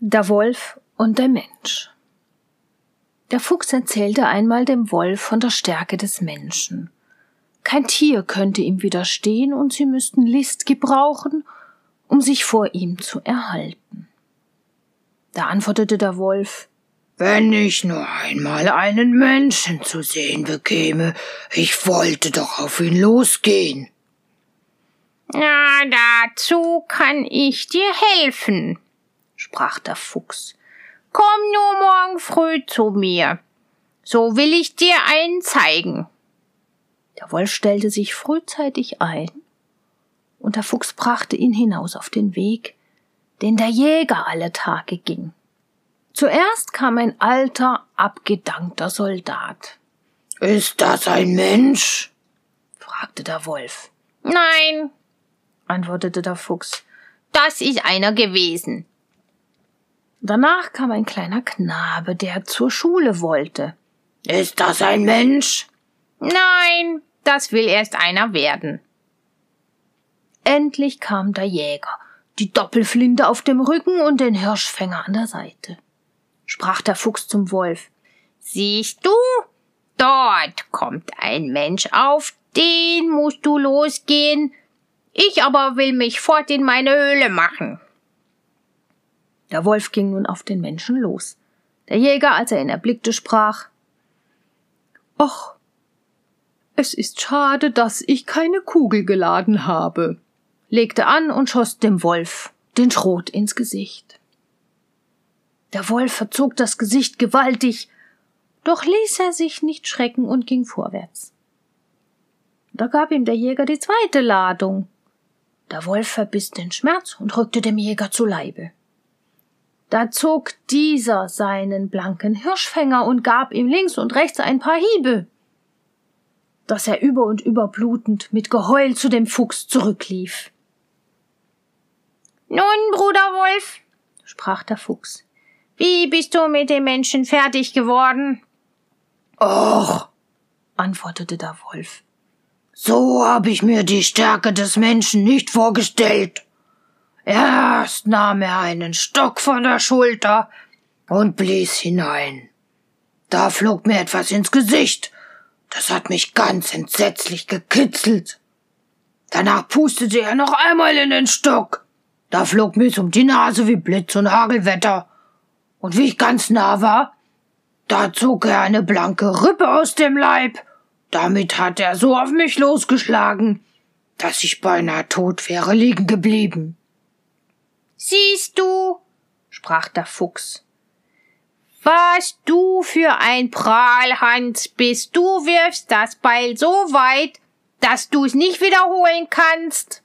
Der Wolf und der Mensch. Der Fuchs erzählte einmal dem Wolf von der Stärke des Menschen. Kein Tier könnte ihm widerstehen und sie müssten List gebrauchen, um sich vor ihm zu erhalten. Da antwortete der Wolf, wenn ich nur einmal einen Menschen zu sehen bekäme, ich wollte doch auf ihn losgehen. Na, dazu kann ich dir helfen, sprach der Fuchs. Komm nur morgen früh zu mir. So will ich dir einen zeigen. Der Wolf stellte sich frühzeitig ein, und der Fuchs brachte ihn hinaus auf den Weg, den der Jäger alle Tage ging. Zuerst kam ein alter, abgedankter Soldat. Ist das ein Mensch? fragte der Wolf. Nein, antwortete der Fuchs. Das ist einer gewesen. Danach kam ein kleiner Knabe, der zur Schule wollte. Ist das ein Mensch? Nein, das will erst einer werden. Endlich kam der Jäger, die Doppelflinte auf dem Rücken und den Hirschfänger an der Seite. Sprach der Fuchs zum Wolf. Siehst du? Dort kommt ein Mensch auf, den musst du losgehen. Ich aber will mich fort in meine Höhle machen. Der Wolf ging nun auf den Menschen los. Der Jäger, als er ihn erblickte, sprach Och, es ist schade, dass ich keine Kugel geladen habe, legte an und schoss dem Wolf den Schrot ins Gesicht. Der Wolf verzog das Gesicht gewaltig, doch ließ er sich nicht schrecken und ging vorwärts. Da gab ihm der Jäger die zweite Ladung. Der Wolf verbiss den Schmerz und rückte dem Jäger zu Leibe. Da zog dieser seinen blanken Hirschfänger und gab ihm links und rechts ein paar Hiebe, dass er über und über blutend mit Geheul zu dem Fuchs zurücklief. Nun, Bruder Wolf, sprach der Fuchs, wie bist du mit dem Menschen fertig geworden? Och, antwortete der Wolf, so hab ich mir die Stärke des Menschen nicht vorgestellt. Erst nahm er einen Stock von der Schulter und blies hinein. Da flog mir etwas ins Gesicht. Das hat mich ganz entsetzlich gekitzelt. Danach pustete er noch einmal in den Stock. Da flog mir's um die Nase wie Blitz und Hagelwetter. Und wie ich ganz nah war, da zog er eine blanke Rippe aus dem Leib. Damit hat er so auf mich losgeschlagen, dass ich beinahe tot wäre liegen geblieben. Siehst du, sprach der Fuchs, was du für ein Prahlhans bist. Du wirfst das Beil so weit, dass du's nicht wiederholen kannst.